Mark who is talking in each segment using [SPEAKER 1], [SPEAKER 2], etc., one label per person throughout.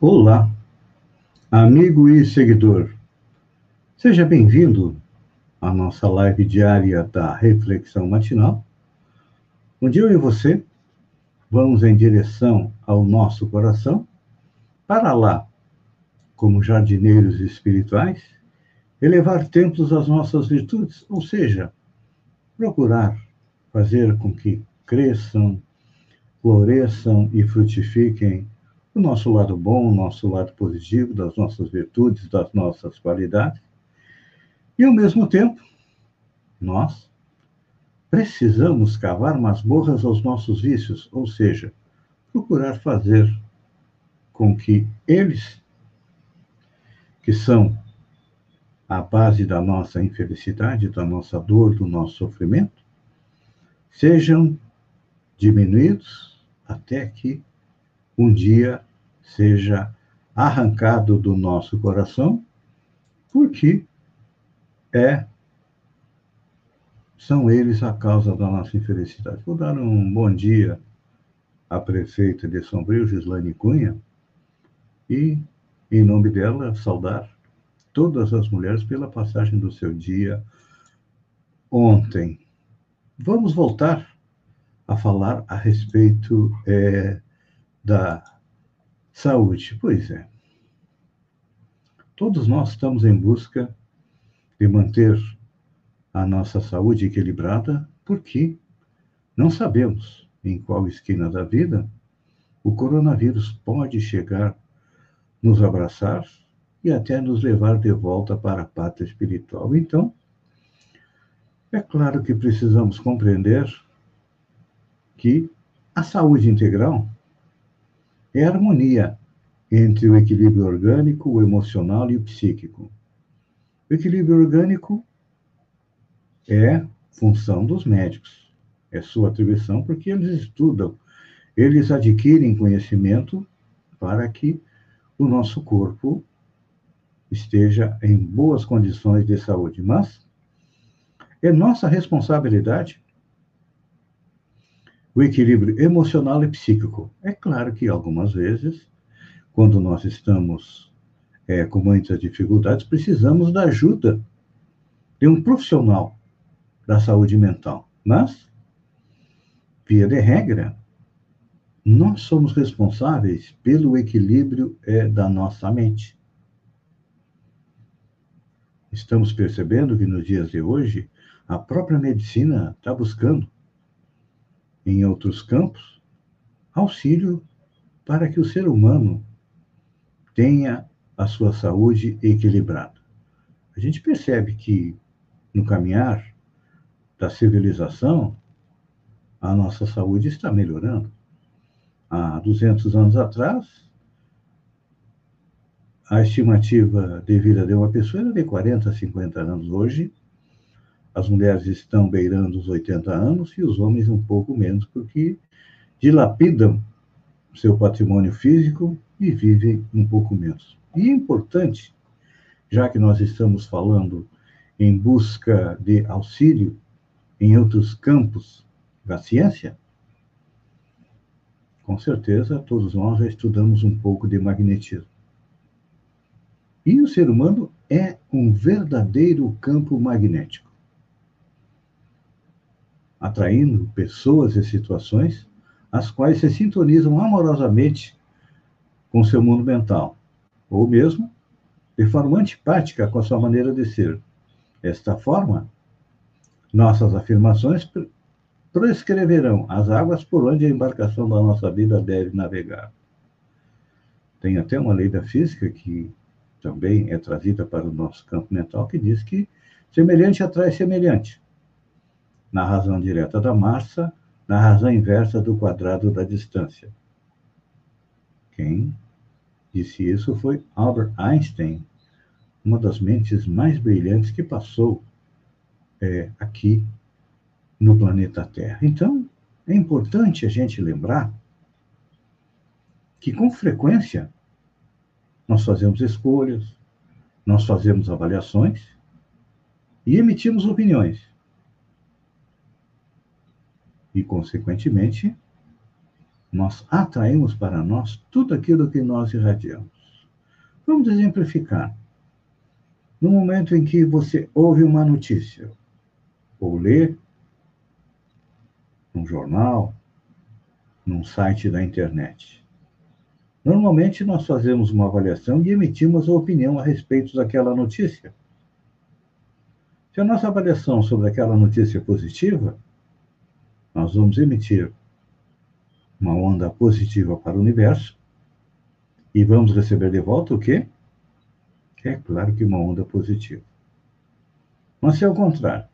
[SPEAKER 1] Olá, amigo e seguidor. Seja bem-vindo à nossa live diária da Reflexão Matinal, onde eu e você vamos em direção ao nosso coração, para lá, como jardineiros espirituais, elevar templos às nossas virtudes, ou seja, procurar fazer com que cresçam, floresçam e frutifiquem o nosso lado bom, o nosso lado positivo, das nossas virtudes, das nossas qualidades. E, ao mesmo tempo, nós precisamos cavar masmorras aos nossos vícios, ou seja, procurar fazer com que eles, que são a base da nossa infelicidade, da nossa dor, do nosso sofrimento, sejam diminuídos até que um dia seja arrancado do nosso coração, porque é são eles a causa da nossa infelicidade. Vou dar um bom dia à prefeita de Sombrio, Gislaine Cunha, e, em nome dela, saudar todas as mulheres pela passagem do seu dia ontem. Vamos voltar a falar a respeito é, da saúde. Pois é. Todos nós estamos em busca de manter a nossa saúde equilibrada, porque não sabemos em qual esquina da vida o coronavírus pode chegar, nos abraçar e até nos levar de volta para a pátria espiritual. Então, é claro que precisamos compreender que a saúde integral é a harmonia entre o equilíbrio orgânico, o emocional e o psíquico. O equilíbrio orgânico é função dos médicos, é sua atribuição, porque eles estudam, eles adquirem conhecimento para que o nosso corpo esteja em boas condições de saúde. Mas é nossa responsabilidade o equilíbrio emocional e psíquico. É claro que algumas vezes, quando nós estamos é, com muitas dificuldades, precisamos da ajuda de um profissional da saúde mental. Mas, via de regra, nós somos responsáveis pelo equilíbrio é, da nossa mente. Estamos percebendo que nos dias de hoje, a própria medicina está buscando em outros campos, auxílio para que o ser humano tenha a sua saúde equilibrada. A gente percebe que no caminhar da civilização, a nossa saúde está melhorando. Há 200 anos atrás, a estimativa de vida de uma pessoa era de 40 a 50 anos. Hoje, as mulheres estão beirando os 80 anos e os homens um pouco menos, porque dilapidam seu patrimônio físico e vivem um pouco menos. E é importante, já que nós estamos falando em busca de auxílio em outros campos da ciência, com certeza todos nós já estudamos um pouco de magnetismo. E o ser humano é um verdadeiro campo magnético atraindo pessoas e situações as quais se sintonizam amorosamente com seu mundo mental, ou mesmo de forma antipática com a sua maneira de ser. Desta forma, nossas afirmações prescreverão as águas por onde a embarcação da nossa vida deve navegar. Tem até uma lei da física que também é trazida para o nosso campo mental que diz que semelhante atrai semelhante na razão direta da massa, na razão inversa do quadrado da distância. Quem disse isso foi Albert Einstein, uma das mentes mais brilhantes que passou é, aqui no planeta Terra. Então, é importante a gente lembrar que, com frequência, nós fazemos escolhas, nós fazemos avaliações e emitimos opiniões e, consequentemente, nós atraímos para nós tudo aquilo que nós irradiamos. Vamos exemplificar. No momento em que você ouve uma notícia, ou lê num jornal, num site da internet, normalmente nós fazemos uma avaliação e emitimos a opinião a respeito daquela notícia. Se a nossa avaliação sobre aquela notícia é positiva, nós vamos emitir uma onda positiva para o universo e vamos receber de volta o quê? É claro que uma onda positiva. Mas se ao contrário,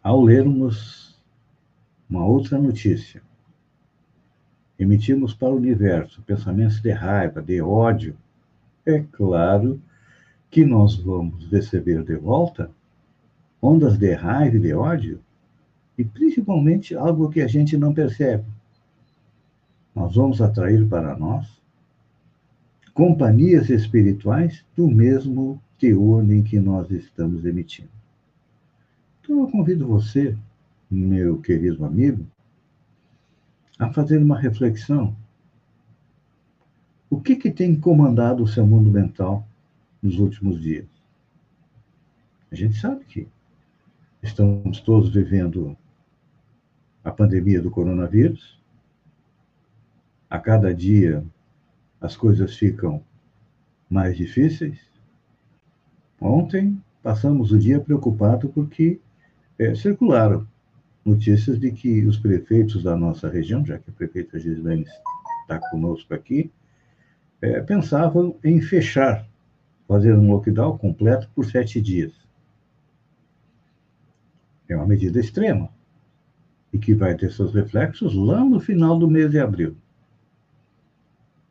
[SPEAKER 1] ao lermos uma outra notícia, emitimos para o universo pensamentos de raiva, de ódio, é claro que nós vamos receber de volta ondas de raiva e de ódio e principalmente algo que a gente não percebe. Nós vamos atrair para nós companhias espirituais do mesmo teor em que nós estamos emitindo. Então, eu convido você, meu querido amigo, a fazer uma reflexão. O que, que tem comandado o seu mundo mental nos últimos dias? A gente sabe que estamos todos vivendo a pandemia do coronavírus. A cada dia as coisas ficam mais difíceis. Ontem passamos o dia preocupado porque é, circularam notícias de que os prefeitos da nossa região, já que a prefeita Gislaine está conosco aqui, é, pensavam em fechar, fazer um lockdown completo por sete dias. É uma medida extrema e que vai ter seus reflexos lá no final do mês de abril.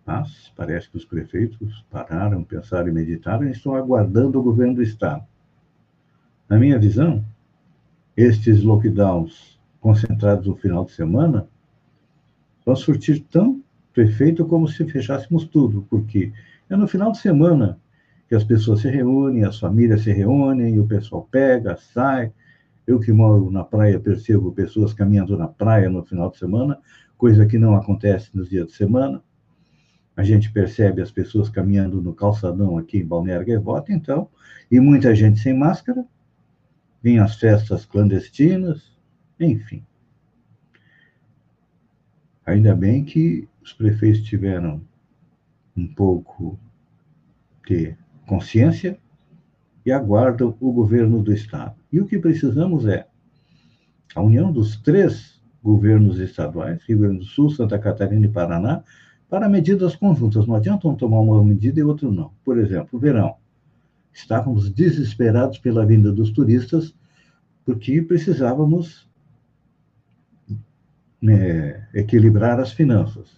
[SPEAKER 1] Mas parece que os prefeitos pararam, pensaram e meditaram e estão aguardando o governo do Estado. Na minha visão, estes lockdowns concentrados no final de semana vão surtir tanto efeito como se fechássemos tudo, porque é no final de semana que as pessoas se reúnem, as famílias se reúnem, o pessoal pega, sai, eu que moro na praia percebo pessoas caminhando na praia no final de semana, coisa que não acontece nos dias de semana. A gente percebe as pessoas caminhando no calçadão aqui em Balneário Gaivota, então, e muita gente sem máscara. Vêm as festas clandestinas, enfim. Ainda bem que os prefeitos tiveram um pouco de consciência e aguardam o governo do Estado. E o que precisamos é a união dos três governos estaduais, Rio Grande do Sul, Santa Catarina e Paraná, para medidas conjuntas. Não adianta um tomar uma medida e outro não. Por exemplo, verão. Estávamos desesperados pela vinda dos turistas, porque precisávamos né, equilibrar as finanças.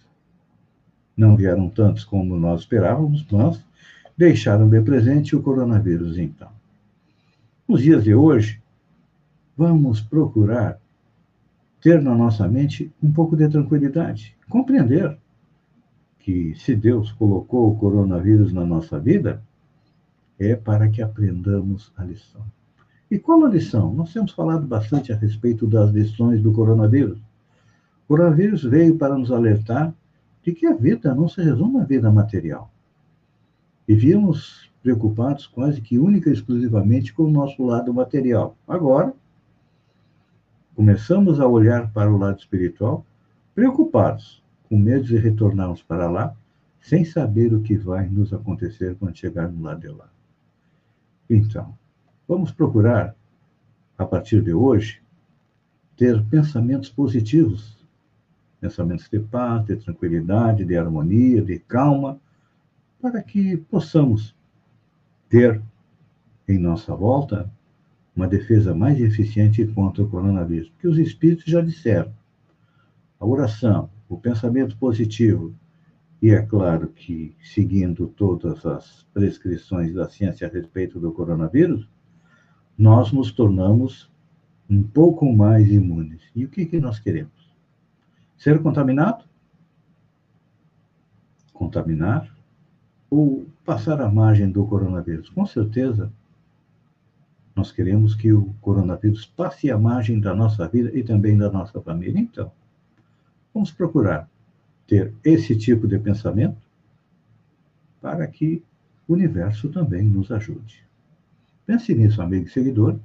[SPEAKER 1] Não vieram tantos como nós esperávamos, mas deixaram de presente o coronavírus, então. Nos dias de hoje, vamos procurar ter na nossa mente um pouco de tranquilidade, compreender que se Deus colocou o coronavírus na nossa vida, é para que aprendamos a lição. E qual a lição? Nós temos falado bastante a respeito das lições do coronavírus. O coronavírus veio para nos alertar de que a vida não se resume à vida material. Vivíamos preocupados quase que única e exclusivamente com o nosso lado material. Agora, começamos a olhar para o lado espiritual, preocupados, com medo de retornarmos para lá, sem saber o que vai nos acontecer quando chegarmos lá de lá. Então, vamos procurar, a partir de hoje, ter pensamentos positivos, pensamentos de paz, de tranquilidade, de harmonia, de calma, para que possamos ter em nossa volta uma defesa mais eficiente contra o coronavírus. Porque os espíritos já disseram: a oração, o pensamento positivo, e é claro que seguindo todas as prescrições da ciência a respeito do coronavírus, nós nos tornamos um pouco mais imunes. E o que, que nós queremos? Ser contaminado? Contaminar ou passar à margem do coronavírus? Com certeza, nós queremos que o coronavírus passe à margem da nossa vida e também da nossa família. Então, Vamos procurar ter esse tipo de pensamento para que o universo também nos ajude. Pense nisso, amigo e seguidor,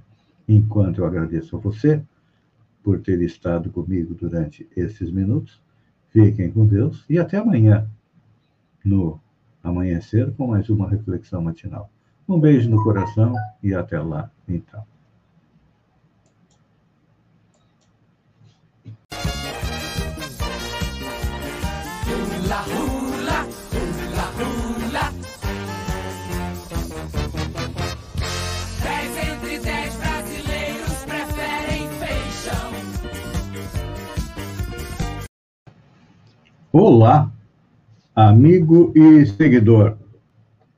[SPEAKER 1] enquanto eu agradeço a você por ter estado comigo durante esses minutos. Fiquem com Deus e até amanhã, no amanhecer, com mais uma reflexão matinal. Um beijo no coração e até lá, então. Olá, amigo e seguidor.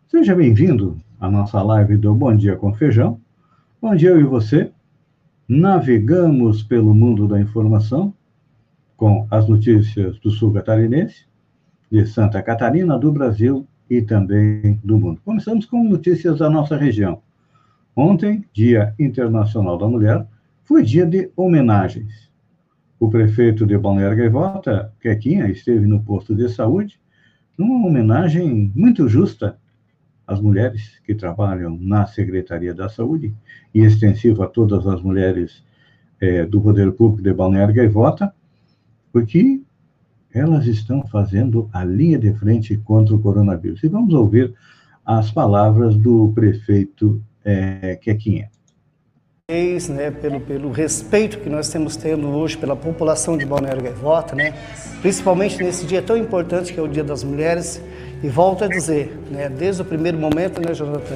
[SPEAKER 1] Seja bem-vindo à nossa live do Bom Dia com Feijão, onde eu e você navegamos pelo mundo da informação com as notícias do sul catarinense, de Santa Catarina, do Brasil e também do mundo. Começamos com notícias da nossa região. Ontem, Dia Internacional da Mulher, foi dia de homenagens o prefeito de Balneário Gaivota, Quequinha, esteve no posto de saúde, numa homenagem muito justa às mulheres que trabalham na Secretaria da Saúde e extensivo a todas as mulheres é, do Poder Público de Balneário Gaivota, porque elas estão fazendo a linha de frente contra o coronavírus. E vamos ouvir as palavras do prefeito é, Quequinha
[SPEAKER 2] né, pelo, pelo respeito que nós temos tendo hoje pela população de Balneário Gaivota, né, principalmente nesse dia tão importante que é o Dia das Mulheres. E volto a dizer, né, desde o primeiro momento, né, Jonathan,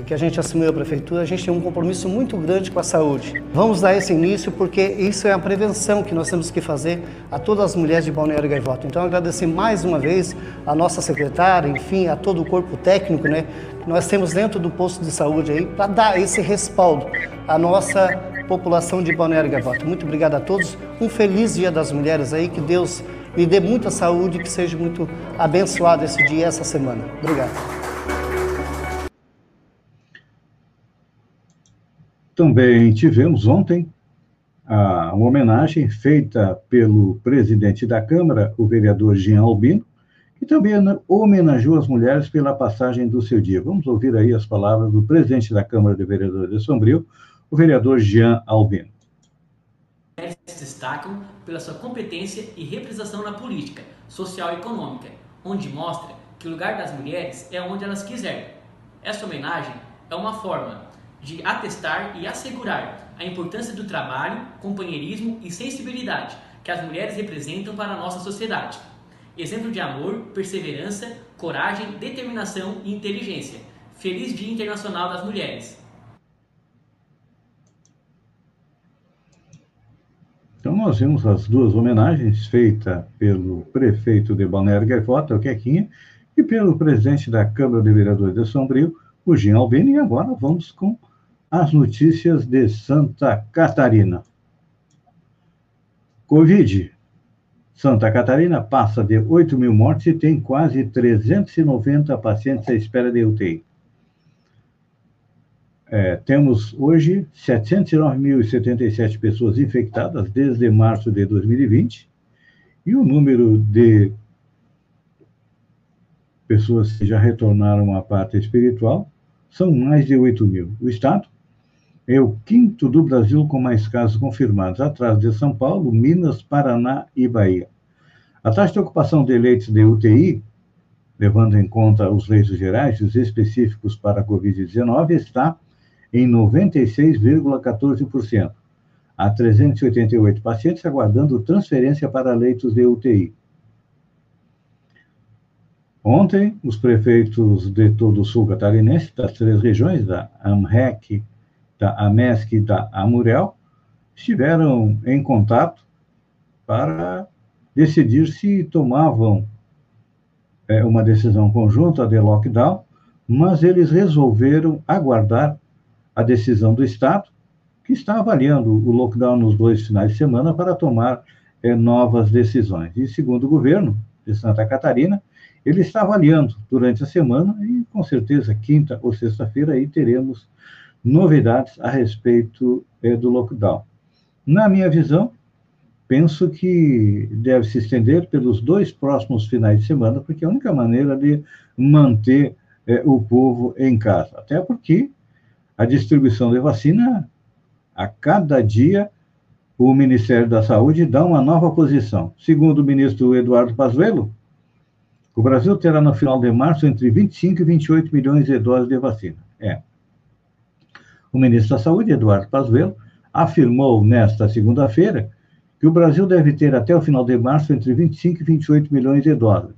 [SPEAKER 2] que a gente assumiu a prefeitura, a gente tem um compromisso muito grande com a saúde. Vamos dar esse início porque isso é a prevenção que nós temos que fazer a todas as mulheres de Balneário Gaivota. Então, agradecer mais uma vez a nossa secretária, enfim, a todo o corpo técnico, né, que nós temos dentro do posto de saúde aí para dar esse respaldo à nossa população de Balneário Gaivota. Muito obrigado a todos. Um feliz Dia das Mulheres aí, que Deus lhe dê muita saúde, que seja muito abençoado esse dia, essa semana. Obrigado.
[SPEAKER 1] Também tivemos ontem a, uma homenagem feita pelo presidente da Câmara, o vereador Jean Albino, que também homenageou as mulheres pela passagem do seu dia. Vamos ouvir aí as palavras do presidente da Câmara de Vereadores de Sombrio, o vereador Jean Albino.
[SPEAKER 3] Mulheres se destacam pela sua competência e representação na política, social e econômica, onde mostra que o lugar das mulheres é onde elas quiserem. Essa homenagem é uma forma de atestar e assegurar a importância do trabalho, companheirismo e sensibilidade que as mulheres representam para a nossa sociedade. Exemplo de amor, perseverança, coragem, determinação e inteligência. Feliz Dia Internacional das Mulheres!
[SPEAKER 1] Então, nós vimos as duas homenagens feitas pelo prefeito de Balneário Gaivota, o Quequinha, e pelo presidente da Câmara de Vereadores de Sombrio, o Jean Albini, e agora vamos com as notícias de Santa Catarina. Covid. Santa Catarina passa de 8 mil mortes e tem quase 390 pacientes à espera de UTI. É, temos hoje 709.077 pessoas infectadas desde março de 2020 e o número de pessoas que já retornaram à parte espiritual são mais de 8 mil. O Estado é o quinto do Brasil com mais casos confirmados, atrás de São Paulo, Minas, Paraná e Bahia. A taxa de ocupação de leitos de UTI, levando em conta os leitos gerais e os específicos para a Covid-19, está em 96,14%. Há 388 pacientes aguardando transferência para leitos de UTI. Ontem, os prefeitos de todo o sul catarinense, das três regiões, da AMREC, da AMESC e da AMUREL estiveram em contato para decidir se tomavam é, uma decisão conjunta de lockdown, mas eles resolveram aguardar a decisão do Estado, que está avaliando o lockdown nos dois finais de semana para tomar é, novas decisões. E segundo o governo de Santa Catarina, ele está avaliando durante a semana e com certeza quinta ou sexta-feira aí teremos novidades a respeito é, do lockdown. Na minha visão, penso que deve se estender pelos dois próximos finais de semana, porque é a única maneira de manter é, o povo em casa. Até porque a distribuição de vacina, a cada dia, o Ministério da Saúde dá uma nova posição. Segundo o ministro Eduardo Pazuello, o Brasil terá no final de março entre 25 e 28 milhões de doses de vacina. É. O ministro da Saúde, Eduardo Pazuello, afirmou nesta segunda-feira que o Brasil deve ter até o final de março entre 25 e 28 milhões de doses.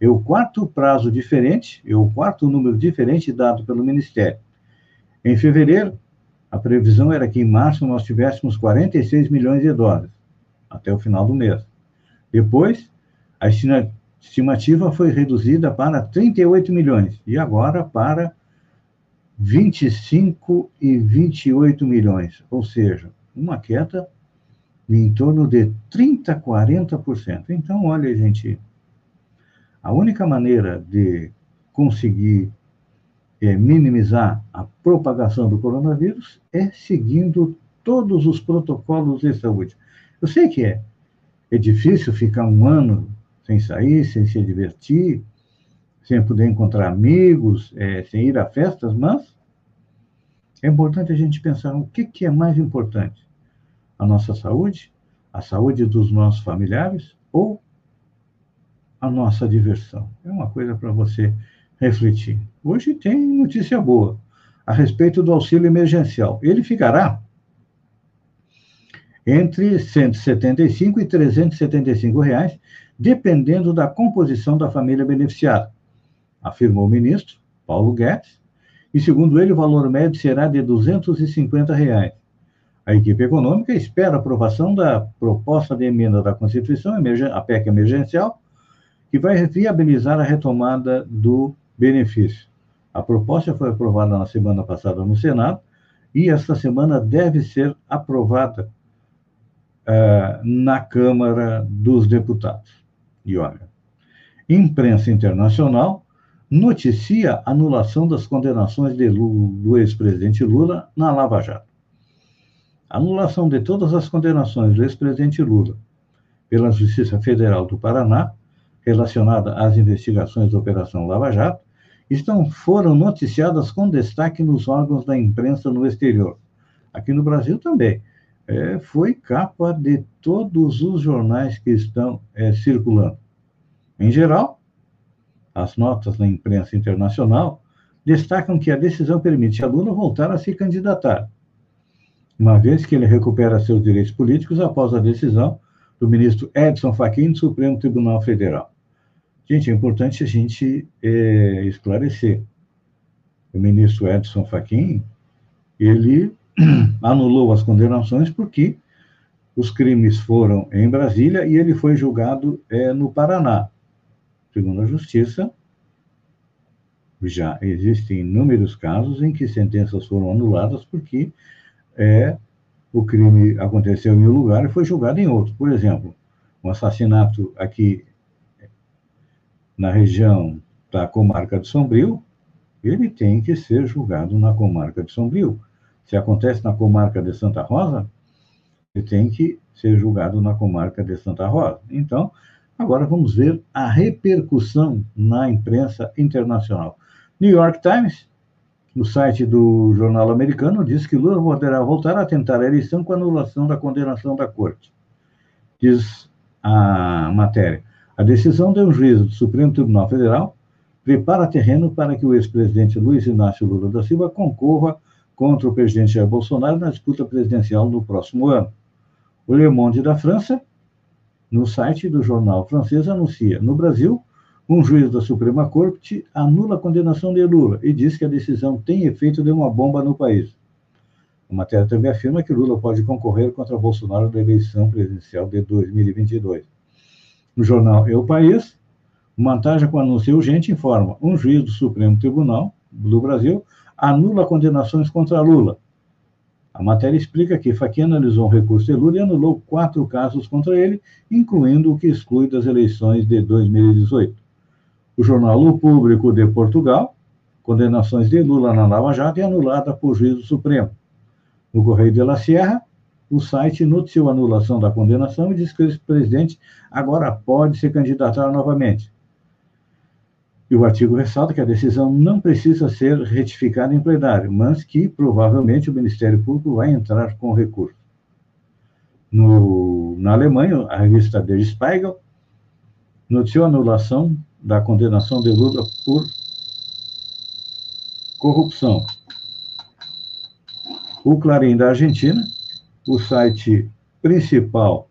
[SPEAKER 1] É o quarto prazo diferente, é o quarto número diferente dado pelo Ministério. Em fevereiro, a previsão era que em março nós tivéssemos 46 milhões de doses, até o final do mês. Depois, a estimativa foi reduzida para 38 milhões, e agora para 25 e 28 milhões, ou seja, uma queda em torno de 30, 40%. Então, olha, gente, a única maneira de conseguir é, minimizar a propagação do coronavírus é seguindo todos os protocolos de saúde. Eu sei que é, é difícil ficar um ano sem sair, sem se divertir, sem poder encontrar amigos, é, sem ir a festas, mas é importante a gente pensar o que, que é mais importante: a nossa saúde, a saúde dos nossos familiares ou a nossa diversão. É uma coisa para você refletir. Hoje tem notícia boa a respeito do auxílio emergencial. Ele ficará entre 175 e 375 reais, dependendo da composição da família beneficiada, afirmou o ministro Paulo Guedes. E segundo ele, o valor médio será de 250 reais. A equipe econômica espera a aprovação da proposta de emenda da Constituição, a PEC emergencial, que vai viabilizar a retomada do benefício. A proposta foi aprovada na semana passada no Senado e esta semana deve ser aprovada uh, na Câmara dos Deputados. E olha, imprensa internacional noticia anulação das condenações de Lula, do ex-presidente Lula na Lava Jato. Anulação de todas as condenações do ex-presidente Lula pela Justiça Federal do Paraná relacionada às investigações da Operação Lava Jato estão, foram noticiadas com destaque nos órgãos da imprensa no exterior. Aqui no Brasil também. É, foi capa de todos os jornais que estão é, circulando. Em geral, as notas da imprensa internacional destacam que a decisão permite a Lula voltar a se candidatar, uma vez que ele recupera seus direitos políticos após a decisão do ministro Edson Fachin do Supremo Tribunal Federal. Gente, é importante a gente é, esclarecer. O ministro Edson Fachin, ele anulou as condenações porque os crimes foram em Brasília e ele foi julgado é, no Paraná. Segundo a Justiça, já existem inúmeros casos em que sentenças foram anuladas porque é, o crime aconteceu em um lugar e foi julgado em outro. Por exemplo, um assassinato aqui na região da comarca de Sombrio, ele tem que ser julgado na comarca de Sombrio. Se acontece na comarca de Santa Rosa, ele tem que ser julgado na comarca de Santa Rosa. Então, agora vamos ver a repercussão na imprensa internacional. New York Times, no site do jornal americano, diz que Lula poderá voltar a tentar a eleição com a anulação da condenação da corte. Diz a matéria. A decisão de um juízo do Supremo Tribunal Federal prepara terreno para que o ex-presidente Luiz Inácio Lula da Silva concorra contra o presidente Jair Bolsonaro na disputa presidencial no próximo ano. O Le Monde da França, no site do jornal francês, anuncia: no Brasil, um juiz da Suprema Corte anula a condenação de Lula e diz que a decisão tem efeito de uma bomba no país. A matéria também afirma que Lula pode concorrer contra Bolsonaro na eleição presidencial de 2022. No jornal Eu País, Montaja com anúncio urgente informa: um juiz do Supremo Tribunal do Brasil anula condenações contra Lula. A matéria explica que Fachin analisou um recurso de Lula e anulou quatro casos contra ele, incluindo o que exclui das eleições de 2018. O jornal O Público de Portugal, condenações de Lula na Lava Jato é anulada por juiz do Supremo. No Correio de la Sierra, o site noticiou a anulação da condenação e diz que o presidente agora pode se candidatar novamente. E o artigo ressalta que a decisão não precisa ser retificada em plenário, mas que provavelmente o Ministério Público vai entrar com recurso. No, na Alemanha, a revista Der Spiegel noticiou a anulação da condenação de Lula por corrupção. O Clarim da Argentina, o site principal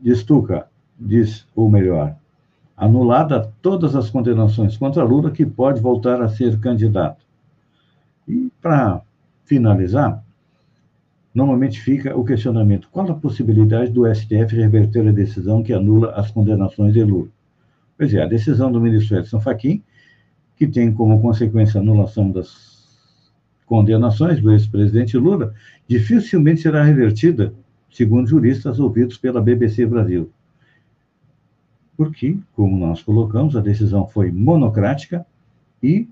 [SPEAKER 1] de Stuka, diz, ou melhor, anulada todas as condenações contra Lula, que pode voltar a ser candidato. E, para finalizar, normalmente fica o questionamento: qual a possibilidade do STF reverter a decisão que anula as condenações de Lula? Pois é, a decisão do ministro Edson Fachin, que tem como consequência a anulação das condenações do ex-presidente Lula, dificilmente será revertida, segundo juristas ouvidos pela BBC Brasil. Porque, como nós colocamos, a decisão foi monocrática e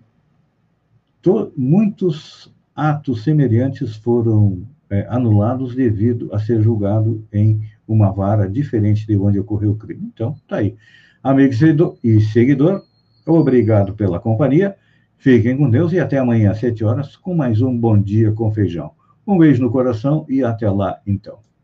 [SPEAKER 1] muitos atos semelhantes foram é, anulados devido a ser julgado em uma vara diferente de onde ocorreu o crime. Então, tá aí. Amigo e seguidor, obrigado pela companhia. Fiquem com Deus e até amanhã às 7 horas com mais um Bom Dia com Feijão. Um beijo no coração e até lá, então.